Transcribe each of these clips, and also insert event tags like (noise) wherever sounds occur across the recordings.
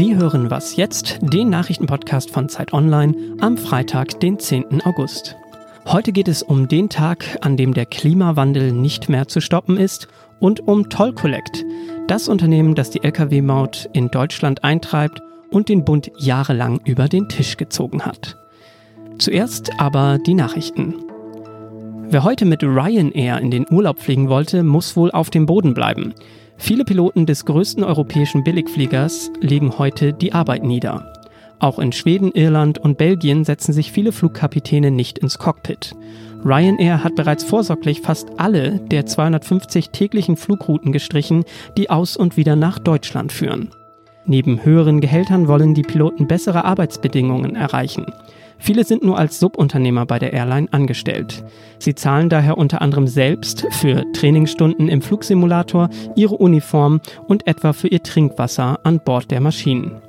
Sie hören was jetzt, den Nachrichtenpodcast von Zeit Online am Freitag, den 10. August. Heute geht es um den Tag, an dem der Klimawandel nicht mehr zu stoppen ist und um Toll Collect, das Unternehmen, das die Lkw-Maut in Deutschland eintreibt und den Bund jahrelang über den Tisch gezogen hat. Zuerst aber die Nachrichten. Wer heute mit Ryanair in den Urlaub fliegen wollte, muss wohl auf dem Boden bleiben. Viele Piloten des größten europäischen Billigfliegers legen heute die Arbeit nieder. Auch in Schweden, Irland und Belgien setzen sich viele Flugkapitäne nicht ins Cockpit. Ryanair hat bereits vorsorglich fast alle der 250 täglichen Flugrouten gestrichen, die aus und wieder nach Deutschland führen. Neben höheren Gehältern wollen die Piloten bessere Arbeitsbedingungen erreichen. Viele sind nur als Subunternehmer bei der Airline angestellt. Sie zahlen daher unter anderem selbst für Trainingsstunden im Flugsimulator, ihre Uniform und etwa für ihr Trinkwasser an Bord der Maschinen.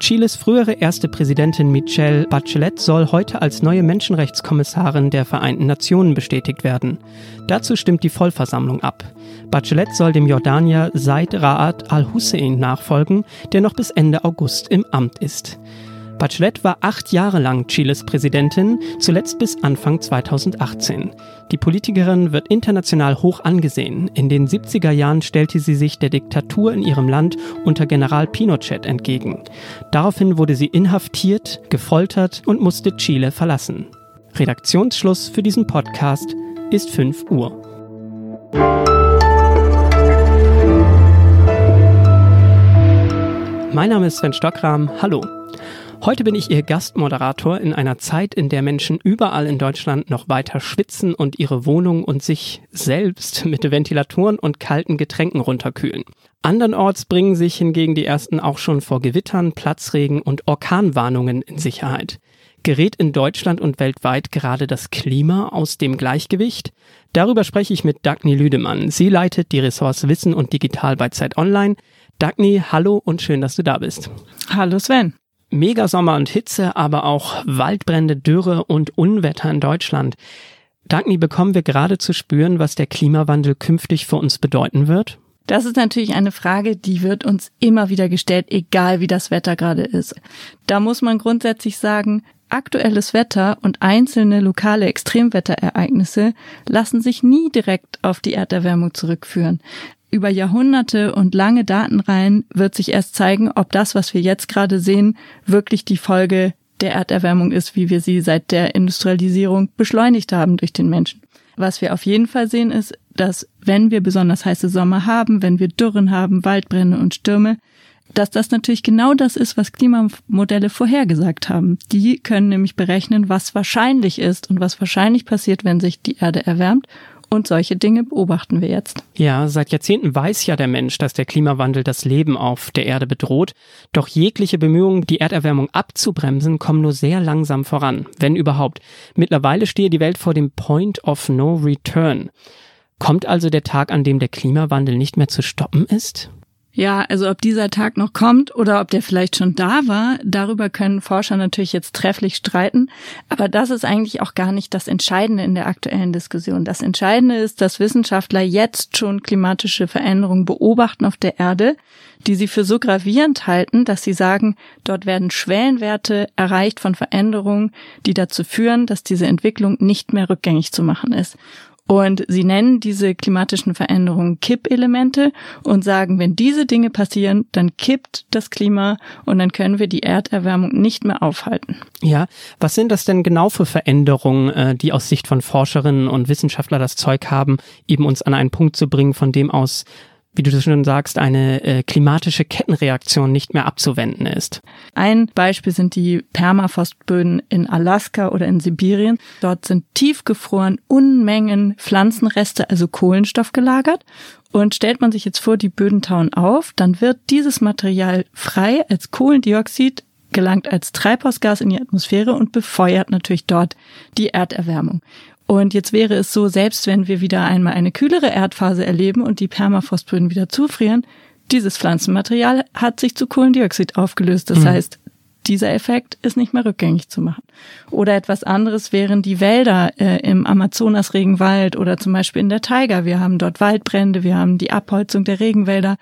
Chiles frühere erste Präsidentin Michelle Bachelet soll heute als neue Menschenrechtskommissarin der Vereinten Nationen bestätigt werden. Dazu stimmt die Vollversammlung ab. Bachelet soll dem Jordanier Said Raad al-Hussein nachfolgen, der noch bis Ende August im Amt ist. Bachelet war acht Jahre lang Chiles Präsidentin, zuletzt bis Anfang 2018. Die Politikerin wird international hoch angesehen. In den 70er Jahren stellte sie sich der Diktatur in ihrem Land unter General Pinochet entgegen. Daraufhin wurde sie inhaftiert, gefoltert und musste Chile verlassen. Redaktionsschluss für diesen Podcast ist 5 Uhr. Mein Name ist Sven Stockram. Hallo. Heute bin ich Ihr Gastmoderator in einer Zeit, in der Menschen überall in Deutschland noch weiter schwitzen und ihre Wohnung und sich selbst (laughs) mit Ventilatoren und kalten Getränken runterkühlen. Andernorts bringen sich hingegen die ersten auch schon vor Gewittern, Platzregen und Orkanwarnungen in Sicherheit. Gerät in Deutschland und weltweit gerade das Klima aus dem Gleichgewicht? Darüber spreche ich mit Dagny Lüdemann. Sie leitet die Ressource Wissen und Digital bei Zeit Online. Dagny, hallo und schön, dass du da bist. Hallo Sven. Megasommer und Hitze, aber auch Waldbrände, Dürre und Unwetter in Deutschland. Dagny, bekommen wir gerade zu spüren, was der Klimawandel künftig für uns bedeuten wird? Das ist natürlich eine Frage, die wird uns immer wieder gestellt, egal wie das Wetter gerade ist. Da muss man grundsätzlich sagen, aktuelles Wetter und einzelne lokale Extremwetterereignisse lassen sich nie direkt auf die Erderwärmung zurückführen über Jahrhunderte und lange Datenreihen wird sich erst zeigen, ob das, was wir jetzt gerade sehen, wirklich die Folge der Erderwärmung ist, wie wir sie seit der Industrialisierung beschleunigt haben durch den Menschen. Was wir auf jeden Fall sehen ist, dass wenn wir besonders heiße Sommer haben, wenn wir Dürren haben, Waldbrände und Stürme, dass das natürlich genau das ist, was Klimamodelle vorhergesagt haben. Die können nämlich berechnen, was wahrscheinlich ist und was wahrscheinlich passiert, wenn sich die Erde erwärmt und solche Dinge beobachten wir jetzt. Ja, seit Jahrzehnten weiß ja der Mensch, dass der Klimawandel das Leben auf der Erde bedroht. Doch jegliche Bemühungen, die Erderwärmung abzubremsen, kommen nur sehr langsam voran, wenn überhaupt. Mittlerweile stehe die Welt vor dem Point of No Return. Kommt also der Tag, an dem der Klimawandel nicht mehr zu stoppen ist? Ja, also ob dieser Tag noch kommt oder ob der vielleicht schon da war, darüber können Forscher natürlich jetzt trefflich streiten. Aber das ist eigentlich auch gar nicht das Entscheidende in der aktuellen Diskussion. Das Entscheidende ist, dass Wissenschaftler jetzt schon klimatische Veränderungen beobachten auf der Erde, die sie für so gravierend halten, dass sie sagen, dort werden Schwellenwerte erreicht von Veränderungen, die dazu führen, dass diese Entwicklung nicht mehr rückgängig zu machen ist. Und sie nennen diese klimatischen Veränderungen Kippelemente und sagen, wenn diese Dinge passieren, dann kippt das Klima und dann können wir die Erderwärmung nicht mehr aufhalten. Ja, was sind das denn genau für Veränderungen, äh, die aus Sicht von Forscherinnen und Wissenschaftler das Zeug haben, eben uns an einen Punkt zu bringen, von dem aus wie du das schon sagst, eine äh, klimatische Kettenreaktion nicht mehr abzuwenden ist. Ein Beispiel sind die Permafrostböden in Alaska oder in Sibirien. Dort sind tiefgefroren Unmengen Pflanzenreste, also Kohlenstoff gelagert. Und stellt man sich jetzt vor, die Böden tauen auf, dann wird dieses Material frei als Kohlendioxid gelangt als Treibhausgas in die Atmosphäre und befeuert natürlich dort die Erderwärmung. Und jetzt wäre es so, selbst wenn wir wieder einmal eine kühlere Erdphase erleben und die Permafrostböden wieder zufrieren, dieses Pflanzenmaterial hat sich zu Kohlendioxid aufgelöst. Das mhm. heißt, dieser Effekt ist nicht mehr rückgängig zu machen. Oder etwas anderes wären die Wälder äh, im Amazonas-Regenwald oder zum Beispiel in der Taiga. Wir haben dort Waldbrände, wir haben die Abholzung der Regenwälder.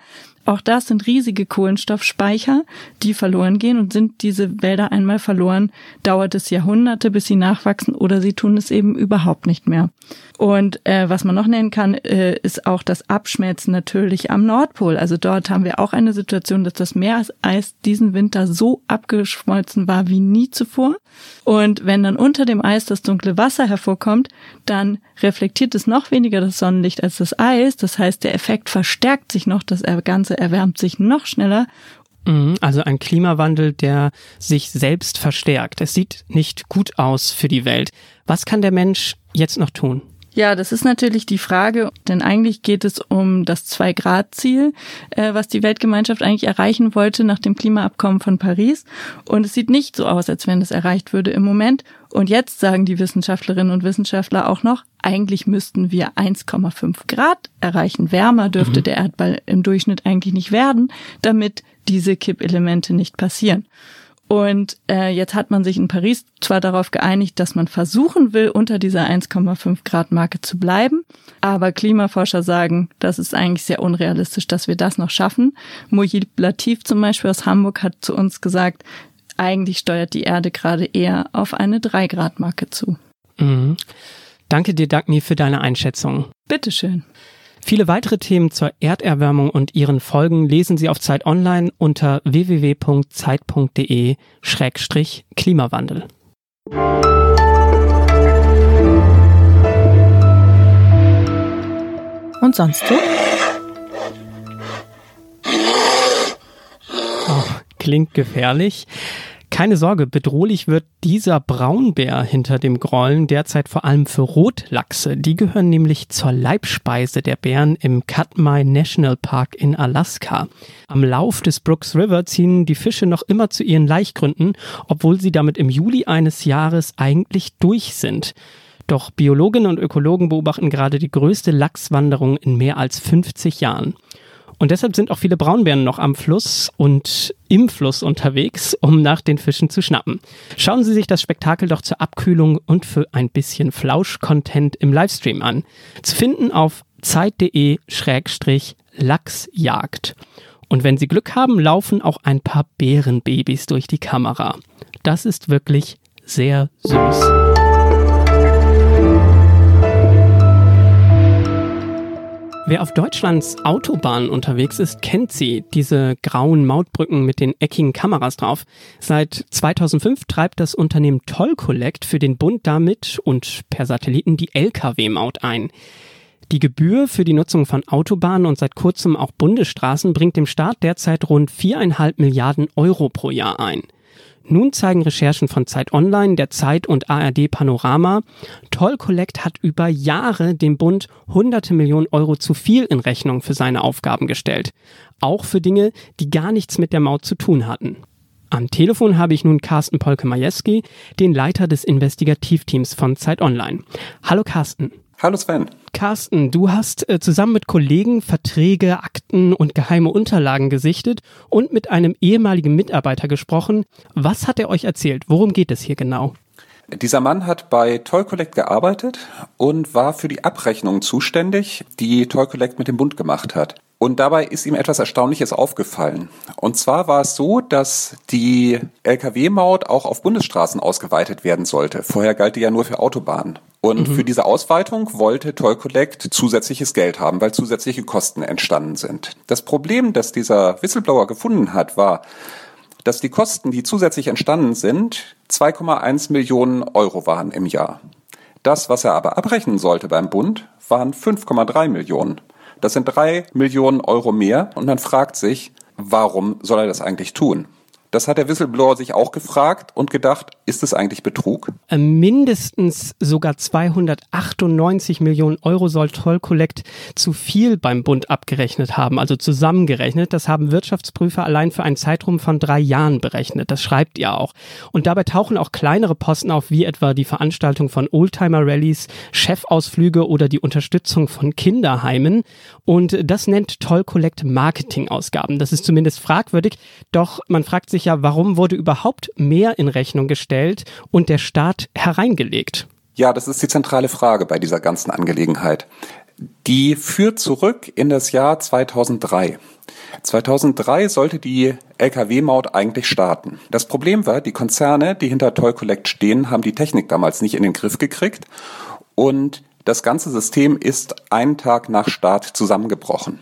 Auch das sind riesige Kohlenstoffspeicher, die verloren gehen und sind diese Wälder einmal verloren, dauert es Jahrhunderte, bis sie nachwachsen oder sie tun es eben überhaupt nicht mehr. Und äh, was man noch nennen kann, äh, ist auch das Abschmelzen natürlich am Nordpol. Also dort haben wir auch eine Situation, dass das Meereis diesen Winter so abgeschmolzen war wie nie zuvor. Und wenn dann unter dem Eis das dunkle Wasser hervorkommt, dann reflektiert es noch weniger das Sonnenlicht als das Eis. Das heißt, der Effekt verstärkt sich noch, das Ganze erwärmt sich noch schneller Mhm, also ein Klimawandel, der sich selbst verstärkt. Es sieht nicht gut aus für die Welt. Was kann der Mensch jetzt noch tun? Ja, das ist natürlich die Frage, denn eigentlich geht es um das Zwei-Grad-Ziel, äh, was die Weltgemeinschaft eigentlich erreichen wollte nach dem Klimaabkommen von Paris. Und es sieht nicht so aus, als wenn es erreicht würde im Moment. Und jetzt sagen die Wissenschaftlerinnen und Wissenschaftler auch noch, eigentlich müssten wir 1,5 Grad erreichen. Wärmer dürfte mhm. der Erdball im Durchschnitt eigentlich nicht werden, damit diese Kippelemente nicht passieren. Und äh, jetzt hat man sich in Paris zwar darauf geeinigt, dass man versuchen will, unter dieser 1,5 Grad Marke zu bleiben, aber Klimaforscher sagen, das ist eigentlich sehr unrealistisch, dass wir das noch schaffen. Mujib Latif zum Beispiel aus Hamburg hat zu uns gesagt, eigentlich steuert die Erde gerade eher auf eine 3 Grad Marke zu. Mhm. Danke dir, Dagny, für deine Einschätzung. Bitteschön. Viele weitere Themen zur Erderwärmung und ihren Folgen lesen Sie auf Zeit Online unter www.zeit.de-klimawandel. Und sonst so? Oh, klingt gefährlich. Keine Sorge, bedrohlich wird dieser Braunbär hinter dem Grollen derzeit vor allem für Rotlachse. Die gehören nämlich zur Leibspeise der Bären im Katmai National Park in Alaska. Am Lauf des Brooks River ziehen die Fische noch immer zu ihren Laichgründen, obwohl sie damit im Juli eines Jahres eigentlich durch sind. Doch Biologinnen und Ökologen beobachten gerade die größte Lachswanderung in mehr als 50 Jahren. Und deshalb sind auch viele Braunbären noch am Fluss und im Fluss unterwegs, um nach den Fischen zu schnappen. Schauen Sie sich das Spektakel doch zur Abkühlung und für ein bisschen Flausch-Content im Livestream an. Zu finden auf zeit.de-lachsjagd. Und wenn Sie Glück haben, laufen auch ein paar Bärenbabys durch die Kamera. Das ist wirklich sehr süß. Wer auf Deutschlands Autobahnen unterwegs ist, kennt sie, diese grauen Mautbrücken mit den eckigen Kameras drauf. Seit 2005 treibt das Unternehmen Toll Collect für den Bund damit und per Satelliten die Lkw-Maut ein. Die Gebühr für die Nutzung von Autobahnen und seit kurzem auch Bundesstraßen bringt dem Staat derzeit rund viereinhalb Milliarden Euro pro Jahr ein. Nun zeigen Recherchen von Zeit Online, der Zeit und ARD Panorama, Toll Collect hat über Jahre dem Bund hunderte Millionen Euro zu viel in Rechnung für seine Aufgaben gestellt. Auch für Dinge, die gar nichts mit der Maut zu tun hatten. Am Telefon habe ich nun Carsten Polke-Majewski, den Leiter des Investigativteams von Zeit Online. Hallo Carsten. Hallo Sven. Carsten, du hast äh, zusammen mit Kollegen Verträge, Akten und geheime Unterlagen gesichtet und mit einem ehemaligen Mitarbeiter gesprochen. Was hat er euch erzählt? Worum geht es hier genau? Dieser Mann hat bei Toy Collect gearbeitet und war für die Abrechnung zuständig, die Toy Collect mit dem Bund gemacht hat. Und dabei ist ihm etwas Erstaunliches aufgefallen. Und zwar war es so, dass die Lkw-Maut auch auf Bundesstraßen ausgeweitet werden sollte. Vorher galt die ja nur für Autobahnen. Und mhm. für diese Ausweitung wollte Toll Collect zusätzliches Geld haben, weil zusätzliche Kosten entstanden sind. Das Problem, das dieser Whistleblower gefunden hat, war, dass die Kosten, die zusätzlich entstanden sind, 2,1 Millionen Euro waren im Jahr. Das, was er aber abrechnen sollte beim Bund, waren 5,3 Millionen. Das sind drei Millionen Euro mehr und man fragt sich, warum soll er das eigentlich tun? Das hat der Whistleblower sich auch gefragt und gedacht, ist es eigentlich Betrug? Äh, mindestens sogar 298 Millionen Euro soll Toll Collect zu viel beim Bund abgerechnet haben, also zusammengerechnet. Das haben Wirtschaftsprüfer allein für einen Zeitraum von drei Jahren berechnet. Das schreibt ihr auch. Und dabei tauchen auch kleinere Posten auf, wie etwa die Veranstaltung von Oldtimer-Rallies, Chefausflüge oder die Unterstützung von Kinderheimen. Und das nennt Toll Collect Marketingausgaben. Das ist zumindest fragwürdig, doch man fragt sich, sich ja, warum wurde überhaupt mehr in Rechnung gestellt und der Staat hereingelegt? Ja, das ist die zentrale Frage bei dieser ganzen Angelegenheit. Die führt zurück in das Jahr 2003. 2003 sollte die Lkw-Maut eigentlich starten. Das Problem war, die Konzerne, die hinter Toll Collect stehen, haben die Technik damals nicht in den Griff gekriegt und das ganze System ist einen Tag nach Start zusammengebrochen.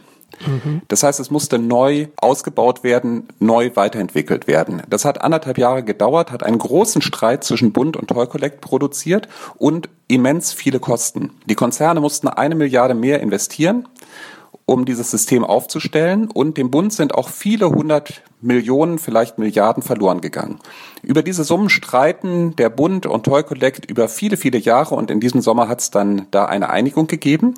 Das heißt, es musste neu ausgebaut werden, neu weiterentwickelt werden. Das hat anderthalb Jahre gedauert, hat einen großen Streit zwischen Bund und Toll Collect produziert und immens viele Kosten. Die Konzerne mussten eine Milliarde mehr investieren um dieses System aufzustellen. Und dem Bund sind auch viele hundert Millionen, vielleicht Milliarden verloren gegangen. Über diese Summen streiten der Bund und Toy Collect über viele, viele Jahre und in diesem Sommer hat es dann da eine Einigung gegeben.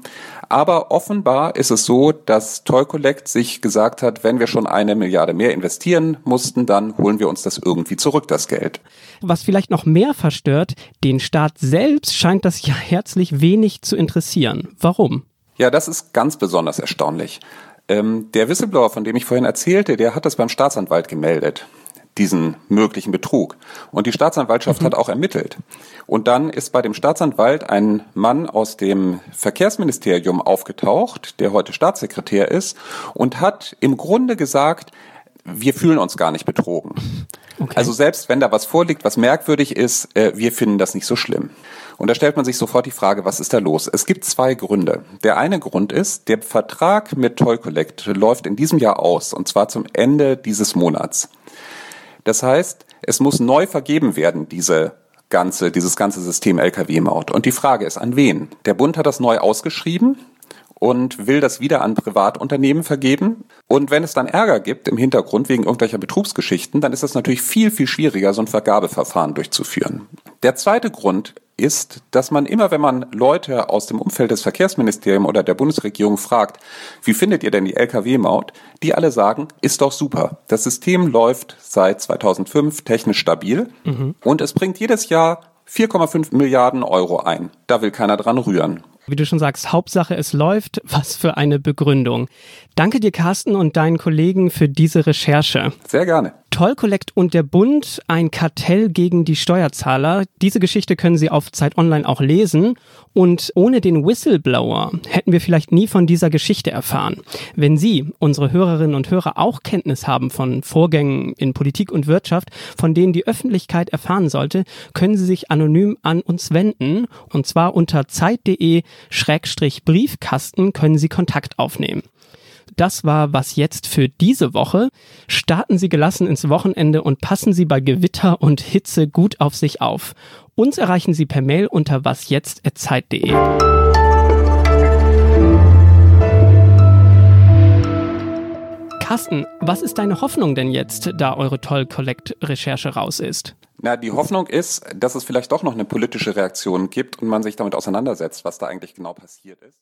Aber offenbar ist es so, dass Toy Collect sich gesagt hat, wenn wir schon eine Milliarde mehr investieren mussten, dann holen wir uns das irgendwie zurück, das Geld. Was vielleicht noch mehr verstört, den Staat selbst scheint das ja herzlich wenig zu interessieren. Warum? Ja, das ist ganz besonders erstaunlich. Ähm, der Whistleblower, von dem ich vorhin erzählte, der hat das beim Staatsanwalt gemeldet, diesen möglichen Betrug. Und die Staatsanwaltschaft mhm. hat auch ermittelt. Und dann ist bei dem Staatsanwalt ein Mann aus dem Verkehrsministerium aufgetaucht, der heute Staatssekretär ist, und hat im Grunde gesagt, wir fühlen uns gar nicht betrogen. Okay. Also selbst wenn da was vorliegt, was merkwürdig ist, äh, wir finden das nicht so schlimm. Und da stellt man sich sofort die Frage, was ist da los? Es gibt zwei Gründe. Der eine Grund ist, der Vertrag mit Toy Collect läuft in diesem Jahr aus, und zwar zum Ende dieses Monats. Das heißt, es muss neu vergeben werden, diese ganze, dieses ganze System Lkw-Maut. Und die Frage ist, an wen? Der Bund hat das neu ausgeschrieben und will das wieder an Privatunternehmen vergeben. Und wenn es dann Ärger gibt im Hintergrund wegen irgendwelcher Betrugsgeschichten, dann ist es natürlich viel, viel schwieriger, so ein Vergabeverfahren durchzuführen. Der zweite Grund ist, dass man immer, wenn man Leute aus dem Umfeld des Verkehrsministeriums oder der Bundesregierung fragt, wie findet ihr denn die Lkw-Maut, die alle sagen, ist doch super. Das System läuft seit 2005 technisch stabil mhm. und es bringt jedes Jahr 4,5 Milliarden Euro ein. Da will keiner dran rühren. Wie du schon sagst, Hauptsache es läuft. Was für eine Begründung. Danke dir, Carsten, und deinen Kollegen für diese Recherche. Sehr gerne. Toll Collect und der Bund, ein Kartell gegen die Steuerzahler. Diese Geschichte können Sie auf Zeit Online auch lesen. Und ohne den Whistleblower hätten wir vielleicht nie von dieser Geschichte erfahren. Wenn Sie, unsere Hörerinnen und Hörer, auch Kenntnis haben von Vorgängen in Politik und Wirtschaft, von denen die Öffentlichkeit erfahren sollte, können Sie sich anonym an uns wenden. Und zwar unter zeit.de-briefkasten können Sie Kontakt aufnehmen. Das war was jetzt für diese Woche. Starten Sie gelassen ins Wochenende und passen Sie bei Gewitter und Hitze gut auf sich auf. Uns erreichen Sie per Mail unter wasjetzt@zeit.de. Carsten, was ist deine Hoffnung denn jetzt, da eure Toll Collect Recherche raus ist? Na, die Hoffnung ist, dass es vielleicht doch noch eine politische Reaktion gibt und man sich damit auseinandersetzt, was da eigentlich genau passiert ist.